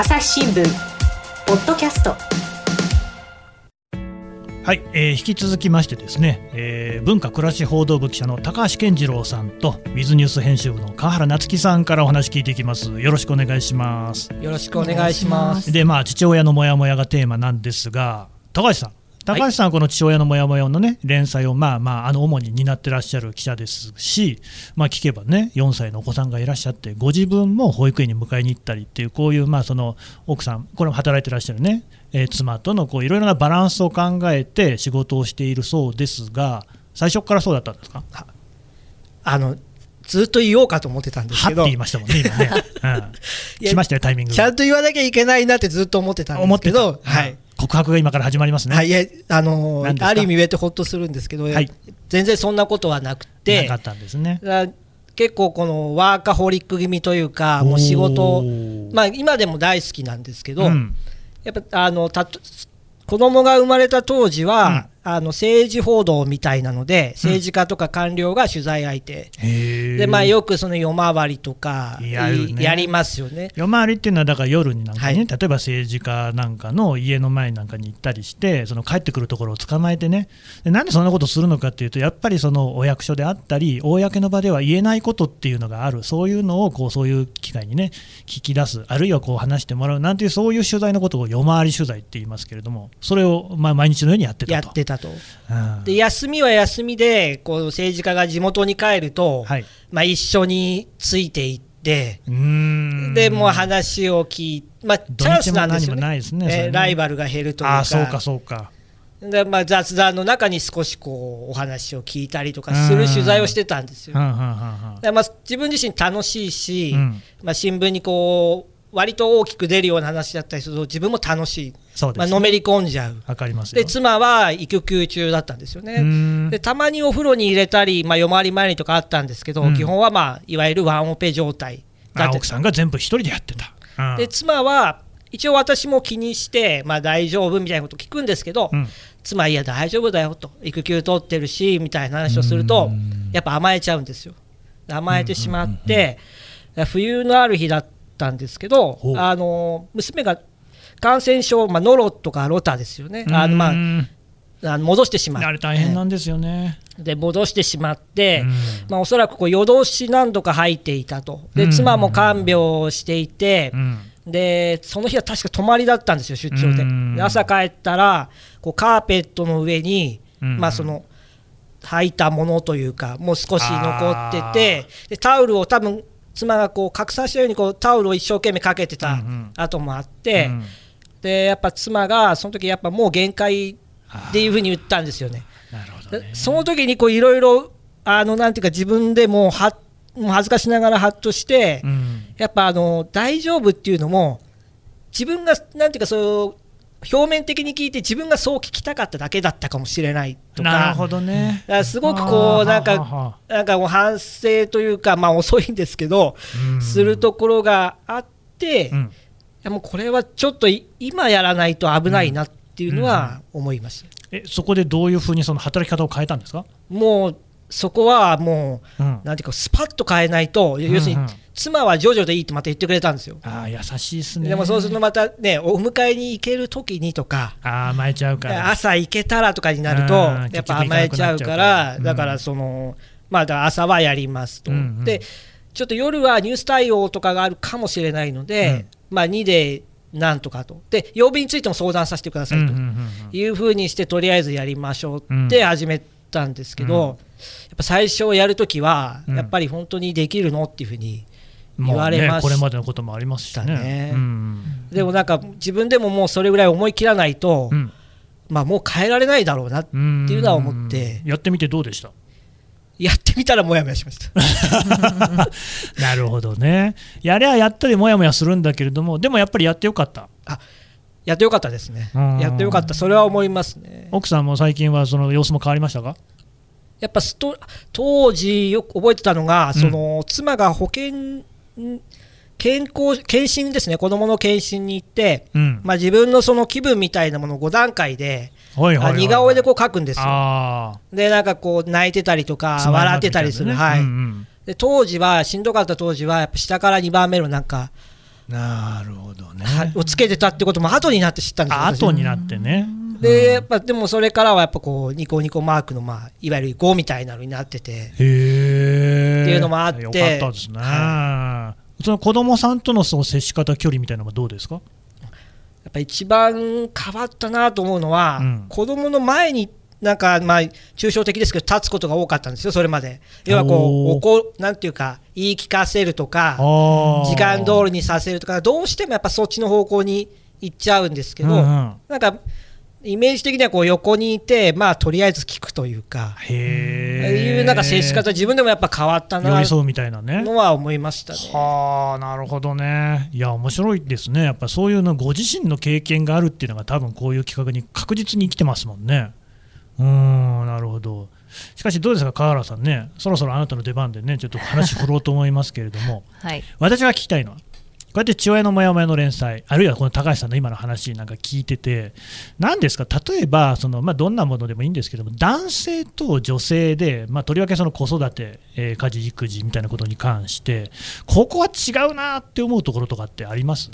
朝日新聞ポッドキャスト。はい、えー、引き続きましてですね、えー、文化暮らし報道部記者の高橋健次郎さんとウィズニュース編集部の川原夏樹さんからお話聞いていきます。よろしくお願いします。よろしくお願いします。でまあ父親のモヤモヤがテーマなんですが高橋さん高橋さんはこの父親のモヤモヤのね連載をまあまああの主に担ってらっしゃる記者ですし、まあ、聞けばね4歳のお子さんがいらっしゃってご自分も保育園に迎えに行ったりっていうこういうまあその奥さんこれも働いてらっしゃるね、えー、妻とのこういろいろなバランスを考えて仕事をしているそうですが最初からそうだったんですか？あのずっと言おうかと思ってたんですけど。言いましたもんね、今ね。うん、来ましたよ、タイミング。ちゃんと言わなきゃいけないなってずっと思ってたんですけど、はい。告白が今から始まりますね。はい、あのー、ある意味言えてほっとするんですけど、はい、全然そんなことはなくて、なかったんですね。結構このワーカホリック気味というか、もう仕事、まあ今でも大好きなんですけど、うん、やっぱあのた子供が生まれた当時は、あの政治報道みたいなので、政治家とか官僚が取材相手、うん、でまあ、よくその夜回りとかや,、ね、やりますよね。夜回りっていうのは、だから夜になんかね、はい、例えば政治家なんかの家の前なんかに行ったりして、その帰ってくるところを捕まえてね、でなんでそんなことするのかっていうと、やっぱりそのお役所であったり、公の場では言えないことっていうのがある、そういうのをこうそういう機会にね、聞き出す、あるいはこう話してもらうなんていう、そういう取材のことを夜回り取材って言いますけれども、それをまあ毎日のようにやってたと。やってたと。うんで休みは休みでこう政治家が地元に帰ると、はい、まあ、一緒についていって、でもう話を聞いて、まあ、チャンスなんですよね。ねね。ライバルが減るというか。あそうかそうか。でまあ、雑談の中に少しこうお話を聞いたりとかする取材をしてたんですよ。でまあ、自分自身楽しいし、うん、まあ、新聞にこう割と大きく出るような話だったりすると自分も楽しい、ね、まあのめり込んじゃう。わかりますで妻は育休中だったんですよね。でたまにお風呂に入れたり、まあ、夜回り前にとかあったんですけど、うん、基本は、まあ、いわゆるワンオペ状態だ奥さんが全部一人でやってた、うん、で妻は一応私も気にして、まあ、大丈夫みたいなこと聞くんですけど、うん、妻いや大丈夫だよと。育休取ってるしみたいな話をするとやっぱ甘えちゃうんですよ。甘えてしまって、冬のある日だったったんですけど、あの娘が感染症、まあ、ノロとかロタですよね、あのまあ、あの戻してしまって、あれ大変なんですよね。で戻してしまって、まあ、おそらくこう夜通し何度か入っていたと、で妻も看病していて、でその日は確か泊まりだったんですよ、出張で。で朝帰ったらこうカーペットの上に、まあ、その履いたものというか、もう少し残ってて、でタオルを多分妻がこう拡散したようにこうタオルを一生懸命かけてた後もあって、うんうん、でやっぱ妻がその時やっぱもう限界っていうふうに言ったんですよね。ね。その時にこういろいろあのなんていうか自分でもはもう恥ずかしながらハッとして、うん、やっぱあの大丈夫っていうのも自分がなんていうかそう表面的に聞いて自分がそう聞きたかっただけだったかもしれないとか。なるほどね。すごくこうなんかなんか反省というかまあ遅いんですけどするところがあって、うもうこれはちょっと今やらないと危ないなっていうのは思いました、えそこでどういうふうにその働き方を変えたんですか？もうそこはもう、うん、なんていうかスパッと変えないと要するに、妻はジョジョでいいってまた言ってくれたんですよ。ああ、優しいですね。でもそうするとまたね、お迎えに行ける時にとか、あ甘えちゃうから。朝行けたらとかになると、やっぱ甘えちゃうから、だからその、まあ、朝はやりますと。うんうん、で、ちょっと夜はニュース対応とかがあるかもしれないので、うん、まあ、2でなんとかと。で、曜日についても相談させてくださいというふうにして、とりあえずやりましょうって始めたんですけど、っぱ最初やるときは、やっぱり本当にできるのっていうふうに。言われました、ね、これまでのこともありますしね、ねうん、でもなんか自分でももうそれぐらい思い切らないと、うん、まあもう変えられないだろうなっていうのは思って。やってみてどうでした？やってみたらもやもやしました。なるほどね。やりゃやったりもやもやするんだけれどもでもやっぱりやってよかった？あやってよかったですね。やってよかった。それは思いますね。奥さんも最近はその様子も変わりましたか？やっぱ当時よく覚えてたのが、その妻が保険健康検診ですね、子どもの検診に行って、うん、まあ、自分のその気分みたいなものを5段階で、似顔絵でこう書くんですよ。で、なんかこう、泣いてたりとか、笑ってたりする、はい、うんうん、で当時は、しんどかった当時は、やっぱ下から2番目のなんか、なるほどね、をつけてたってことも後になって知ったんですよ後になってねでやっぱでもそれからはやっぱこうニコニコマークのまあいわゆる5みたいなのになってて。へっていうのもあって。よかったですね、はい、その子供さんとのその接し方距離みたいなのはどうですか？やっぱ一番変わったなと思うのは、うん、子供の前になんかまあ抽象的ですけど立つことが多かったんですよそれまで。要はこうおこなんていうか言い聞かせるとか時間通りにさせるとかどうしてもやっぱそっちの方向に行っちゃうんですけど、うんうん、なんかイメージ的にはこう横にいて、まあ、とりあえず聞くというか、へいうなんか接し方、自分でもやっぱ変わったな寄り添うみたいなねのは思いましたね。はあ、なるほどね。いや、面白いですね。やっぱそういうの、ご自身の経験があるっていうのが、多分こういう企画に確実に生きてますもんね。うん、なるほど。しかしどうですか、川原さんね、そろそろあなたの出番でね、ちょっと話振ろうと思いますけれども、はい、私が聞きたいのは、こうやって父親のモヤモヤの連載、あるいはこの高橋さんの今の話なんか聞いてて、何ですか、例えばその、まあ、どんなものでもいいんですけども、男性と女性で、まあ、とりわけその子育て、えー、家事、育児みたいなことに関して、ここは違うなって思うところとかってあります？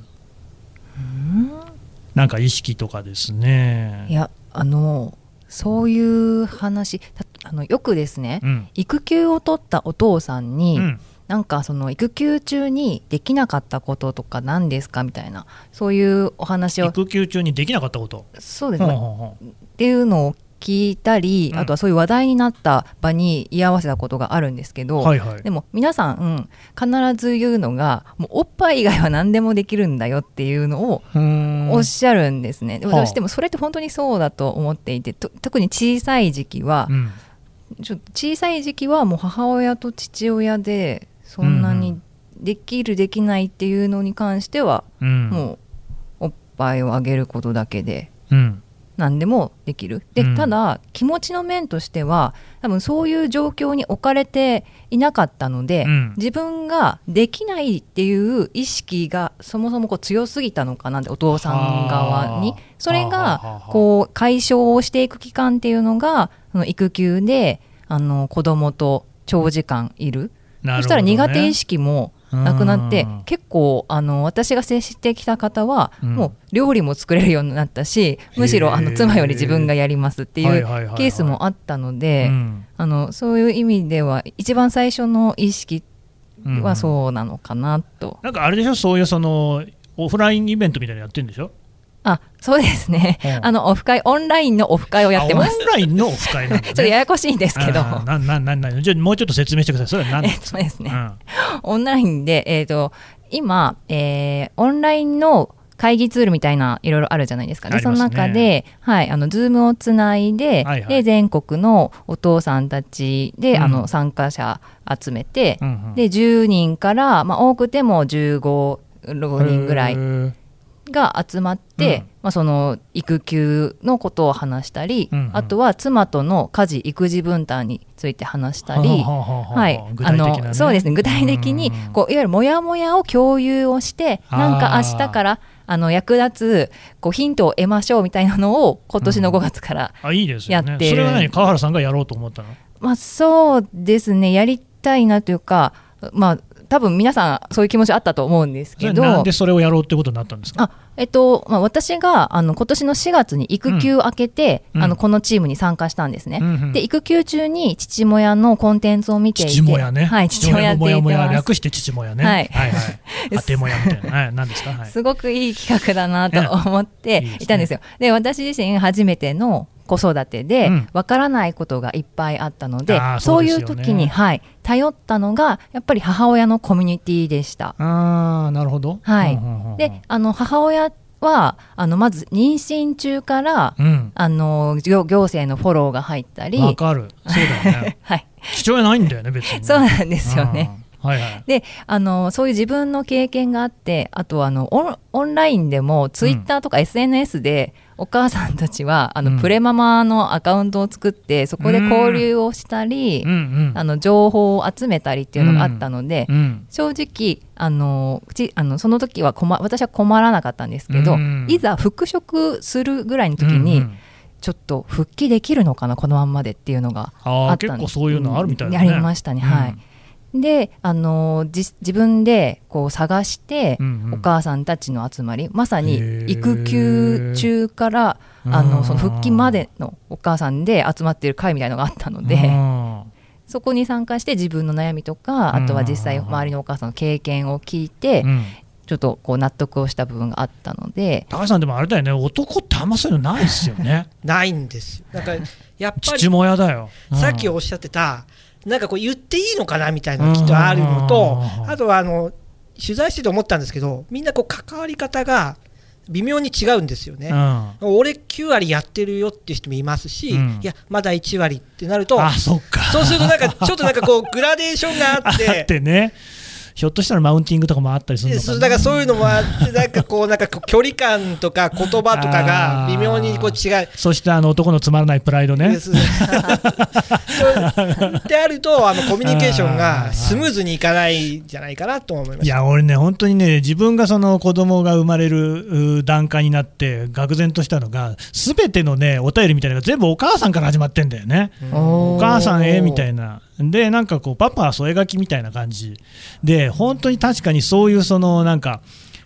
なんか意識とかですね。いやあのそういう話あのよくですね、うん、育休を取ったお父さんに、うん、なんかその育休中にできなかったこととか何ですか？みたいな。そういうお話を。育休中にできなかったこと？そうです。ねっていうのを聞いたり、うん、あとはそういう話題になった場に居合わせたことがあるんですけど、はいはい、でも皆さん、必ず言うのがもうおっぱい以外は何でもできるんだよっていうのをおっしゃるんですね。でもでもそれって本当にそうだと思っていて特に小さい時期は、うん、ちょ小さい時期はもう母親と父親でそんなにできる、できないっていうのに関しては、うん、もうおっぱいをあげることだけで。うん。何でもできる。で、うん、ただ気持ちの面としては多分そういう状況に置かれていなかったので、うん、自分ができないっていう意識がそもそもこう強すぎたのかなってお父さん側に。それがこう解消をしていく期間っていうのがその育休であ。の子供と長時間いる。ね、そしたら苦手意識もなくなって結構あの私が接してきた方は、もう料理も作れるようになったしむしろあの妻より自分がやりますっていうケースもあったのであのそういう意味では一番最初の意識はそうなのかなと。なんかあれでしょ？そういうそのオフラインイベントみたいなのやってるんでしょ？あそうですね、うん、あのオフ会オンラインのオフ会をやってます。オンラインのオフ会ね、ちょっとややこしいんですけど。ななななじゃもうちょっと説明してください。それは何ですか、えっとですね、うん、オンラインで、えーと、今、えー、オンラインの会議ツールみたいないろいろあるじゃないですか。ね、ね。その中で、はい、あの Zoom をつないではいはい、で全国のお父さんたちで、うん、あの参加者集めて、うんうん、で10人から、まあ、多くても15人ぐらいが集まって、うん、まあ、その育休のことを話したり、うんうん、あとは妻との家事育児分担について話したり、はい、あのそうですね具体的にこういわゆるモヤモヤを共有をしてなんか明日からあの役立つこうヒントを得ましょうみたいなのを今年の5月からやってうん、ね、それは何？川原さんがやろうと思ったの、まあ、そうですね。やりたいなというかまあ多分皆さんそういう気持ちあったと思うんですけど。なんでそれをやろうってことになったんですか？あ、えっとまあ、私があの今年の4月に育休明けて、うん、あのこのチームに参加したんですね、うんうん、で育休中に父親のコンテンツを見ていて。父親ね。はい父親って言ってます。略して父親ね。はい、はいはい、当てもやみたいな、はい、何ですか、はい、すごくいい企画だなと思って いたんですよ。で、ね、私自身初めての子育てでわからないことがいっぱいあったので、うん、そういう時に、はい、頼ったのがやっぱり母親のコミュニティでした。あなるほど、はい、であの母親はあのまず妊娠中から、うん、あの行政のフォローが入ったり。わかる。そうだよね、はい、父親ないんだよね別に、そうなんですよね、はいはい、であのそういう自分の経験があってあとあのオンラインでもツイッターとか SNS で、お母さんたちはあの、うん、プレママのアカウントを作ってそこで交流をしたり、うん、あの情報を集めたりっていうのがあったので、うん、正直あのあのその時は困私は困らなかったんですけど、いざ復職するぐらいの時に、ちょっと復帰できるのかなこのまんまでっていうのがあったんです。結構そういうのあるみたいな、ね、ありましたね、はい。であの自分でこう探して、うんうん、お母さんたちの集まりまさに育休中からあのその復帰までのお母さんで集まっている会みたいのがあったので。そこに参加して自分の悩みとかあとは実際周りのお母さんの経験を聞いて、ちょっとこう納得をした部分があったので。高橋さんでもあれだよね。男ってあんまそういうのないですよね。ないんですよ。なんかやっぱり父親だよ、うん、さっきおっしゃってたなんかこう言っていいのかなみたいなのがきっとあるのとあとはあの取材してて思ったんですけどみんなこう関わり方が微妙に違うんですよね、うん、俺9割やってるよっていう人もいますし、うん、いやまだ1割ってなるとそうするとなんかちょっとなんかこうグラデーションがあって あってねひょっとしたらマウンティングとかもあったりするのかな。だからそういうのもあってなんかこうなんか距離感とか言葉とかが 微妙にこう違う。そしてあの男のつまらないプライドね。で あるとあのコミュニケーションがスムーズにいかないんじゃないかなと思います。いや俺ね本当にね自分がその子供が生まれる段階になって愕然としたのがすべてのねお便りみたいなのが全部お母さんから始まってんだよね。お母さんえみたいなでなんかこうパパは添え書きみたいな感じ。で本当に確かにそういうそのなんか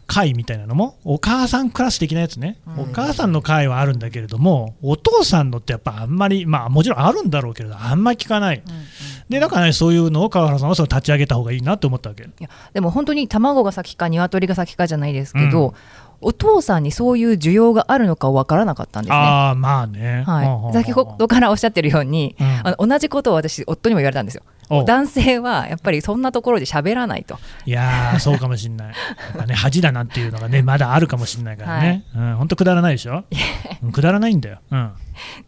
会みたいなのもお母さんクラス的なやつね、お母さんの会はあるんだけれどもお父さんのってやっぱあんまりまあもちろんあるんだろうけれどあんまり聞かない、うんうん、でだからねそういうのを川原さんはその立ち上げた方がいいなと思ったわけ。いやでも本当に卵が先か鶏が先かじゃないですけど、うんお父さんにそういう需要があるのか分からなかったんですね。あまあね、はい、先ほどからおっしゃってるように、うん、あの同じことを私夫にも言われたんですよ。男性はやっぱりそんなところで喋らないと。いやーそうかもしれない。やね 恥だなっていうのがねまだあるかもしれないからね、はい、うん本当くだらないでしょ？くだらないんだよ、うん、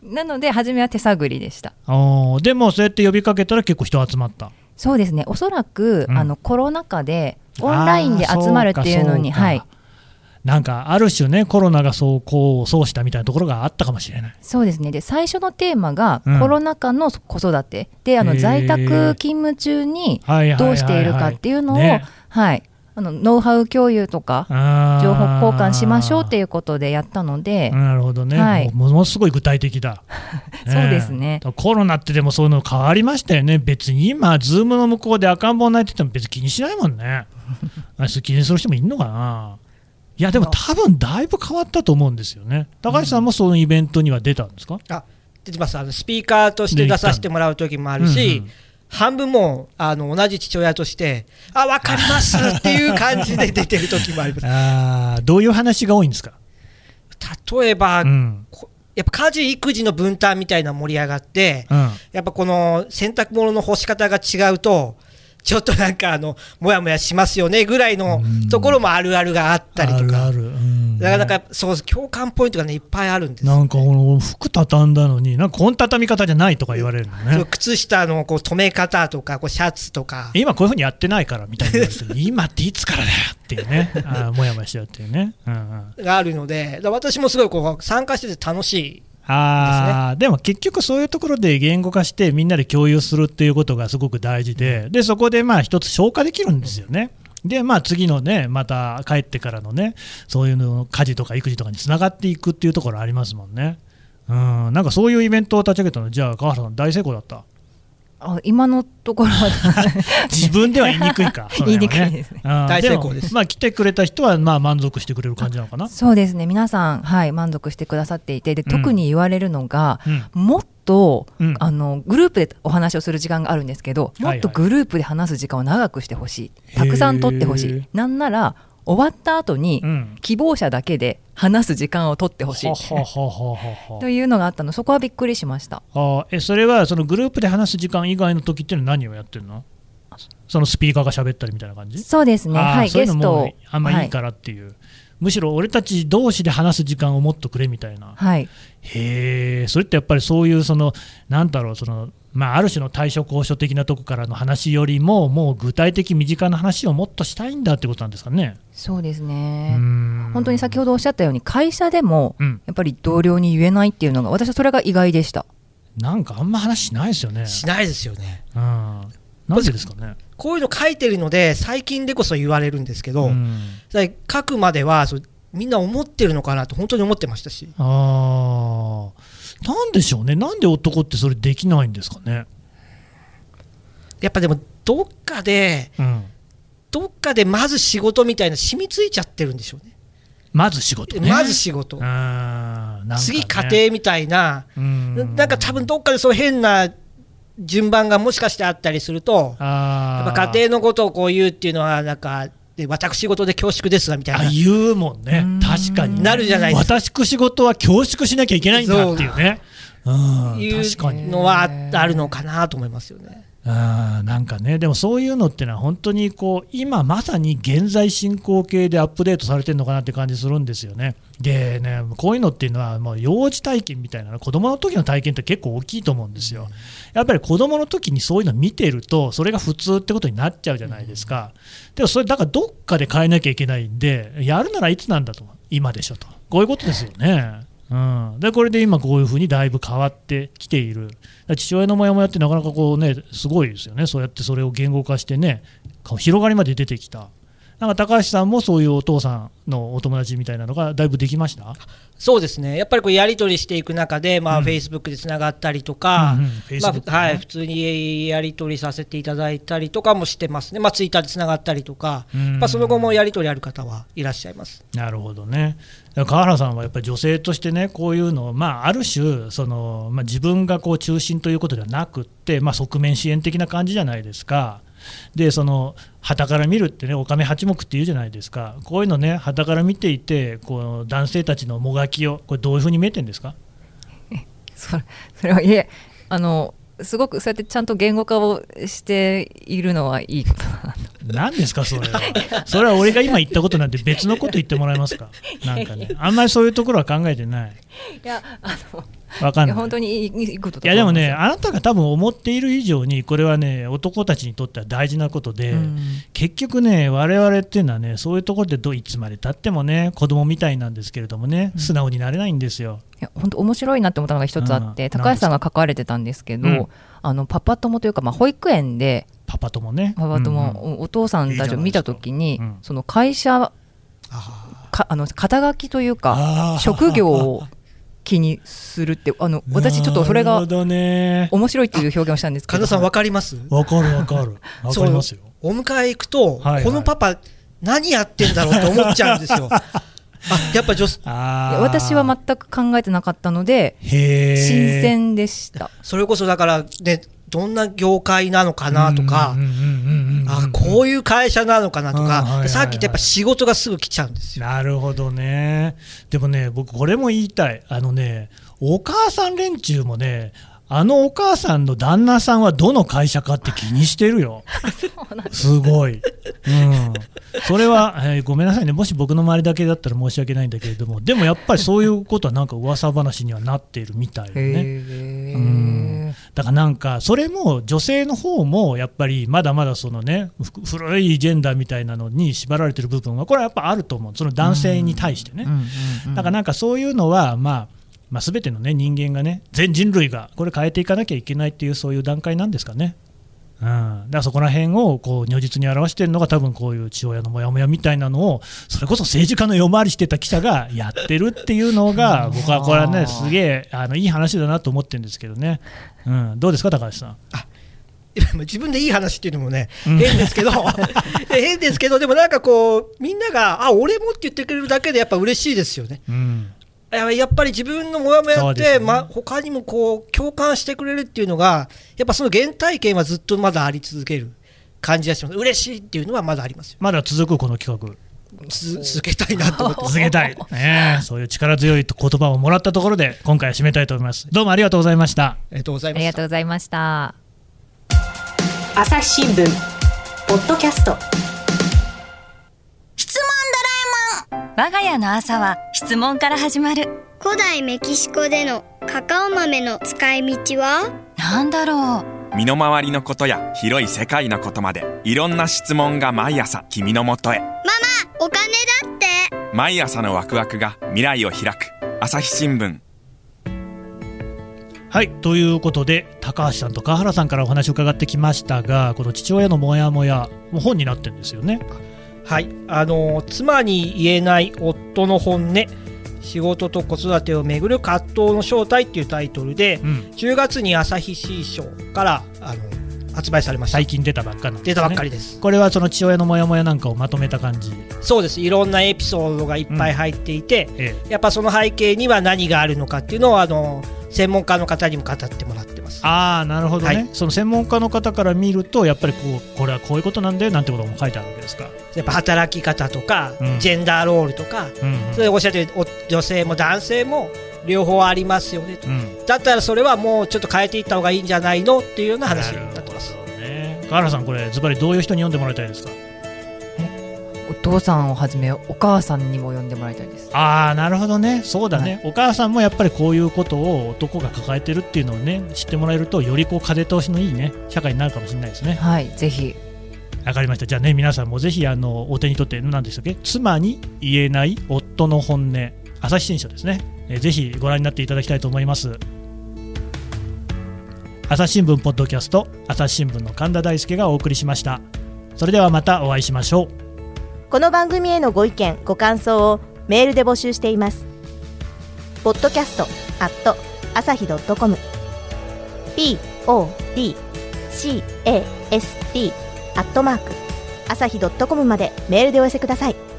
なので初めは手探りでした。おでもそうやって呼びかけたら結構人集まった。そうですね。おそらく、うん、あのコロナ禍でオンラインで集まるっていうのにはいなんかある種ねコロナがそうこうそうしたみたいなところがあったかもしれない。そうですね。で最初のテーマが、コロナ禍の子育て。であの在宅勤務中にどうしているかっていうのを、はい。あのノウハウ共有とか情報交換しましょうっていうことでやったのでなるほどね、はい、ものすごい具体的だ。そうですね、コロナってでもそういうの変わりましたよね。別に今ズームの向こうで赤ん坊泣いてても別に気にしないもんね。気にする人もいるのかないやでも多分だいぶ変わったと思うんですよね。高橋さんもそのイベントには出たんですか、あ出てます。あのスピーカーとして出させてもらう時もあるし、うんうん、半分もあの同じ父親としてあ分かりますっていう感じで出てる時もあります。あどういう話が多いんですか？例えば、うん、やっぱ家事育児の分担みたいな盛り上がって、うん、やっぱこの洗濯物の干し方が違うとちょっとなんかあのもやもやしますよねぐらいのところもあるあるがあったりとか。あるある。だからなんかそう共感ポイントがねいっぱいあるんです、ね、なんかこの服畳んだのになんかこの畳み方じゃないとか言われるのね。靴下のこう留め方とかこうシャツとか。今こういうふうにやってないからみたいな今っていつからだよっていうね。あもやもやしちゃうっていうね、うんうん、があるので私もすごいこう参加してて楽しいあでも結局そういうところで言語化してみんなで共有するっていうことがすごく大事ででそこでまあ一つ消化できるんですよね。でまあ、次のね、また帰ってからのね、そういうの家事とか育児とかにつながっていくっていうところありますもんね。うん、なんかそういうイベントを立ち上げたの、じゃあ、川原さん、大成功だったあ今のところは。自分では言いにくいか、言いにくいですね。大成功です。まあ来てくれた人はまあ満足してくれる感じなのかな。そうですね。皆さんはい満足してくださっていてで特に言われるのが、うん、もっと、うん、あのグループでお話をする時間があるんですけどもっとグループで話す時間を長くしてほしい、はいはい、たくさん取ってほしい。なんなら終わった後に希望者だけで話す時間を取ってほしい。というのがあったの。そこはびっくりしました。あえそれはそのグループで話す時間以外の時っていうのは何をやってるの？そのスピーカーが喋ったりみたいな感じ？そうですね。はいゲストあんまいいからっていう、はい、むしろ俺たち同士で話す時間をもっとくれみたいな、はい、へえそれってやっぱりそういうそのなんだろうそのまあ、ある種の対処交渉的なところからの話よりも、もう具体的、身近な話をもっとしたいんだってことなんですかね。そうですね本当に先ほどおっしゃったように、会社でもやっぱり同僚に言えないっていうのが、私はそれが意外でした。なんかあんま話しないですよね。しないですよね。うん、なんでですかね。こういうの書いてるので、最近でこそ言われるんですけど、書くまではそみんな思ってるのかなと、本当に思ってましたし。あなんでしょうね、なんで男ってそれできないんですかね。やっぱでも、どっかで、うん、どっかでまず仕事みたいな染みついちゃってるんでしょうね。まず仕事、ね、まず仕事、ね、次家庭みたいな、なんか多分どっかでそう変な順番がもしかしてあったりすると、やっぱ家庭のことをこう言うっていうのは、なんか、で私事で恐縮ですがみたいな。言うもんね、確かに。なるじゃないですか。私事は恐縮しなきゃいけないんだっていうね。うん、いうのはあるのかなと思いますよね。あなんかね、でもそういうのってのは、本当にこう今まさに現在進行形でアップデートされてるのかなって感じするんですよね。でね、こういうのっていうのは、もう幼児体験みたいな、子供の時の体験って結構大きいと思うんですよ。やっぱり子供の時にそういうの見てると、それが普通ってことになっちゃうじゃないですか。でもそれ、だからどっかで変えなきゃいけないんで、やるならいつなんだと、今でしょと、こういうことですよね。うん、でこれで今こういうふうにだいぶ変わってきている。父親のモヤモヤってなかなかこうねすごいですよね。そうやってそれを言語化してね広がりまで出てきた。なんか高橋さんもそういうお父さんのお友達みたいなのがだいぶできました？そうですね、やっぱりこうやり取りしていく中で、まあ、フェイスブックでつながったりとか、普通にやり取りさせていただいたりとかもしてますね、まあ、ツイッターでつながったりとか、まあ、その後もやり取りある方はいらっしゃいます。なるほどね、川原さんはやっぱり女性としてね、こういうのを、まあ、ある種、そのまあ、自分がこう中心ということではなくって、まあ、側面支援的な感じじゃないですか。でその旗から見るってねおかめ八目っていうじゃないですかこういうのね旗から見ていてこの男性たちのもがきをこれどういうふうに見えてんですか？それそれはいえあのすごくそうやってちゃんと言語化をしているのはいいことだなと。何ですかそれは。それは俺が今言ったことなんて別のこと言ってもらえますか？なんかね、あんまりそういうところは考えてない。いやあのわかんない。本当にいいこといやでもね、あなたが多分思っている以上に、これはね、男たちにとっては大事なことで、うん、結局ね、我々っていうのはね、そういうところでどいつまでたってもね、子供みたいなんですけれどもね、素直になれないんですよ。いや本当面白いなって思ったのが一つあって、うん、高橋さんが書かれてたんですけど、うん、あのパパ友というか、まあ、保育園でパパ友ね。パパ友、うんうん、お父さんたちを見た時に、いいその会社かあの肩書きというか職業を気にするってあの私ちょっとそれが面白いっていう表現をしたんですけど。神田さん分かります？分かる分かる。分かりますよ。お迎え行くと、はいはい、このパパ何やってんだろうって思っちゃうんですよ。あやっぱ女私は全く考えてなかったので新鮮でした。それこそだからねどんな業界なのかなとか、あこういう会社なのかなとか、さっき言ったやっぱ仕事がすぐ来ちゃうんですよ。なるほどね。でもね、僕、これも言いたい。あのね、お母さん連中もね、あのお母さんの旦那さんはどの会社かって気にしてるよ。すごい。うん。それは、えー、ごめんなさいね。もし僕の周りだけだったら申し訳ないんだけれども、でもやっぱりそういうことはなんか噂話にはなっているみたいでね。うん。だからなんか、それも女性の方もやっぱりまだまだそのね、古いジェンダーみたいなのに縛られてる部分は、これはやっぱあると思う。その男性に対してね。だからなんかそういうのは、まあ、まあ、全ての、ね、人間がね全人類がこれ変えていかなきゃいけないっていうそういう段階なんですかね。うん、だからそこら辺をこう如実に表しているのが多分こういう父親のモヤモヤみたいなのをそれこそ政治家の夜回りしてた記者がやってるっていうのが僕はこれはねすげえあのいい話だなと思ってるんですけどね、うん、どうですか高橋さん？自分でいい話っていうのもね、変ですけど 変ですけどでもなんかこうみんながあ俺もって言ってくれるだけでやっぱ嬉しいですよね。うんやっぱり自分のモヤモヤって、ね。ま、他にもこう共感してくれるっていうのがやっぱその原体験はずっとまだあり続ける感じがします。嬉しいっていうのはまだありますまだ続くこの企画。続けたいなと思って。続けたい、ね、そういう力強い言葉をもらったところで今回は締めたいと思います。どうもありがとうございました。ありがとうございました。ありがとうございました。朝日新聞ポッドキャスト我が家の朝は質問から始まる。古代メキシコでのカカオ豆の使い道は？何だろう。身の回りのことや広い世界のことまでいろんな質問が毎朝君のもとへ。ママお金だって。毎朝のワクワクが未来を開く。朝日新聞。はいということで高橋さんと川原さんからお話を伺ってきましたがこの父親のモヤモヤもう本になってるんですよねはい。あの妻に言えない夫の本音。仕事と子育てをめぐる葛藤の正体っていうタイトルで、うん、10月に朝日新書からあの発売されました。最近出たばっかなんです、ね、出たばっかりです。これはその父親のモヤモヤなんかをまとめた感じ。そうです。いろんなエピソードがいっぱい入っていて、うんええ、やっぱその背景には何があるのかっていうのをあの専門家の方にも語ってもらああなるほどね、はい、その専門家の方から見るとやっぱりこうこれはこういうことなんでなんてことも書いてあるわけですか？やっぱ働き方とか、うん、ジェンダーロールとか、うんうん、それおっしゃってる女性も男性も両方ありますよねと、うん、だったらそれはもうちょっと変えていった方がいいんじゃないの？っていうような話になってます。ね、川原さんこれズバリどういう人に読んでもらいたいですか？お父さんをはじめお母さんにも読んでもらいたいです。ああなるほどね。そうだね、はい、お母さんもやっぱりこういうことを男が抱えてるっていうのをね知ってもらえるとよりこう風通しのいいね社会になるかもしれないですね。はいぜひ。わかりました。じゃあね皆さんもぜひあのお手に取って何でしたっけ？妻に言えない夫の本音。朝日新書ですね、えー、ぜひご覧になっていただきたいと思います。朝日新聞ポッドキャスト朝日新聞の神田大輔がお送りしました。それではまたお会いしましょうこの番組へのご意見ご感想をメールで募集しています。ポッドキャストアット朝日ドットコム。Podcast アットマーク朝日ドットコムまでメールでお寄せください。